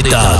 Napolitano.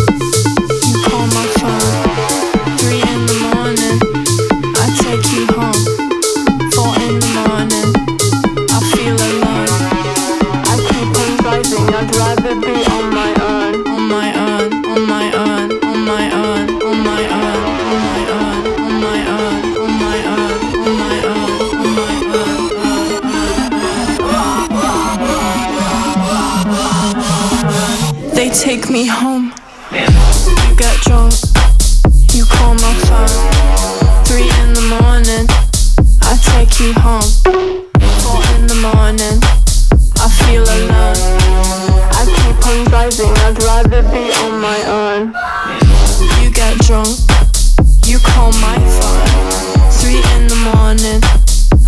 me home. Get drunk, you call my phone. Three in the morning, I take you home. Four in the morning, I feel alone. I keep on driving, I'd rather be on my own. You get drunk, you call my phone. Three in the morning,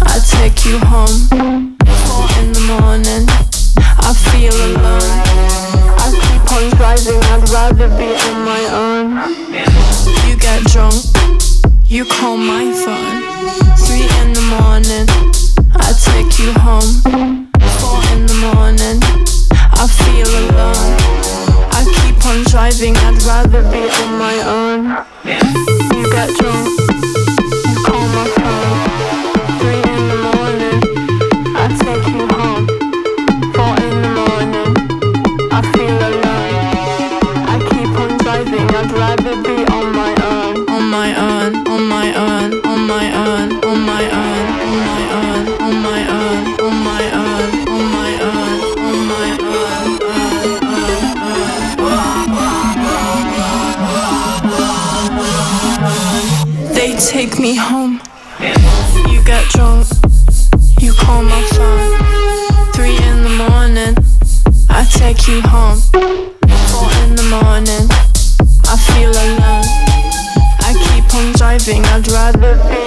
I take you home. Four in the morning, I feel alone. I'd rather be on my own. You get drunk, you call my phone. Three in the morning, I take you home. Four in the morning, I feel alone. I keep on driving, I'd rather be on my own. You get drunk, you call my phone. me home. You get drunk, you call my phone. Three in the morning, I take you home. Four in the morning, I feel alone. I keep on driving, I'd rather be.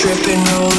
dripping over.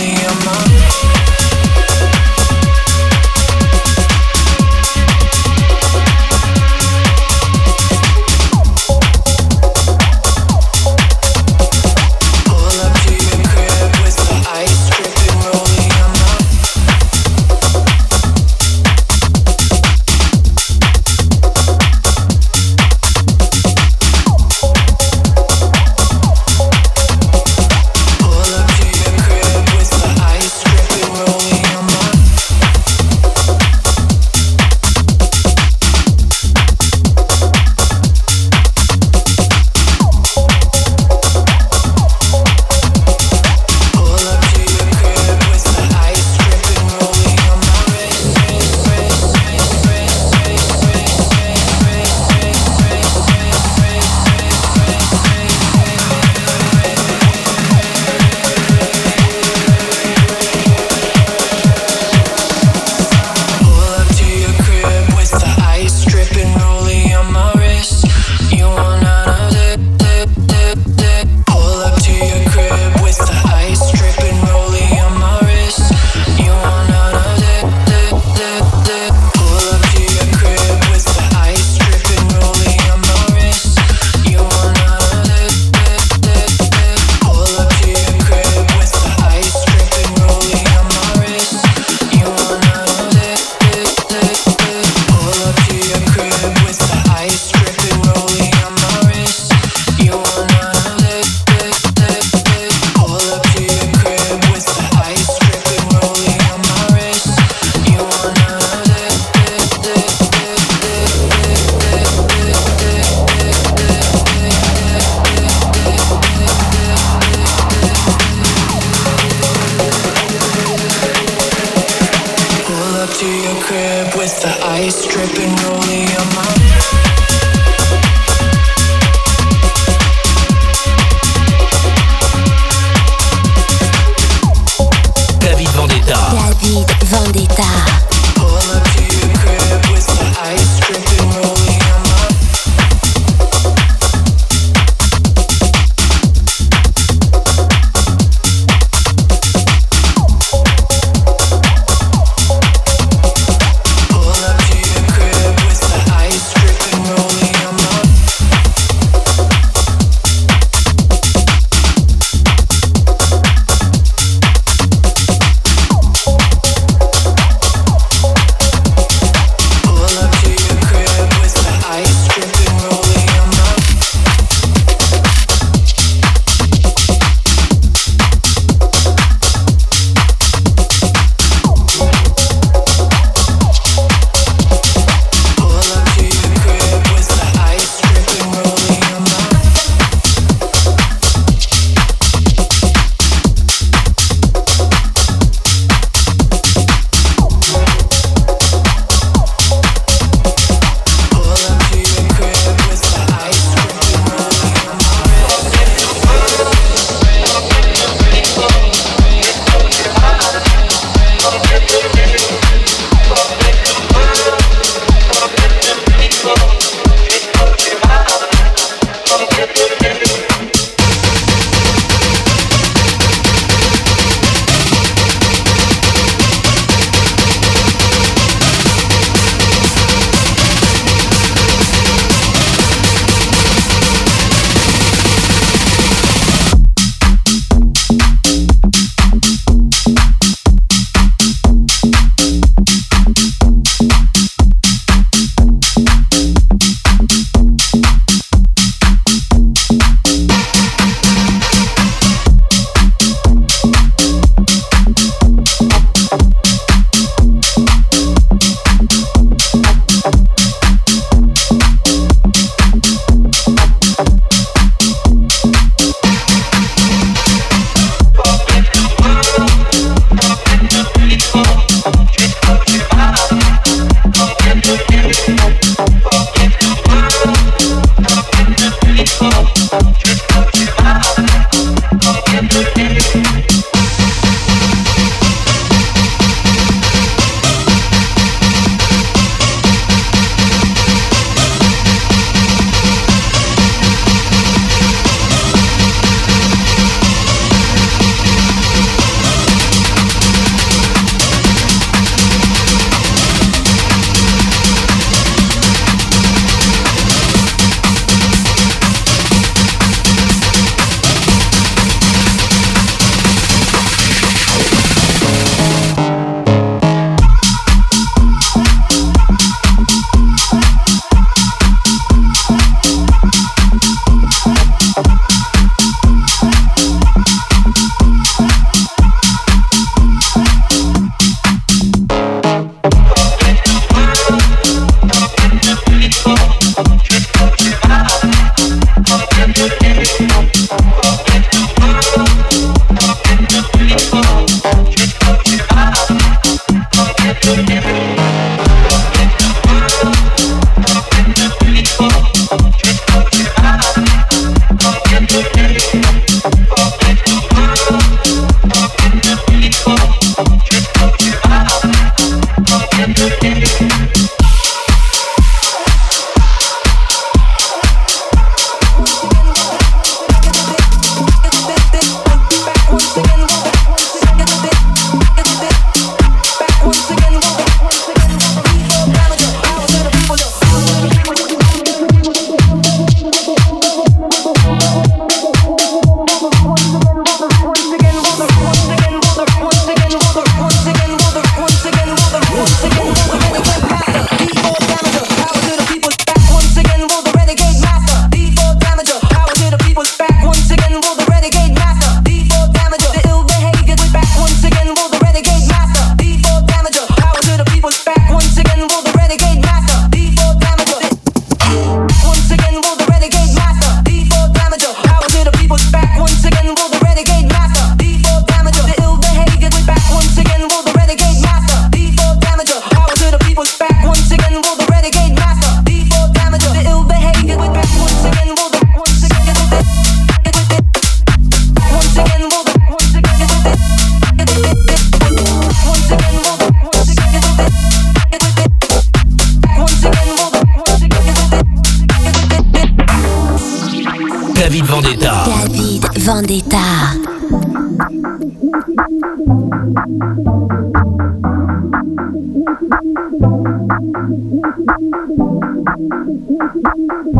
Thank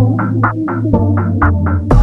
you.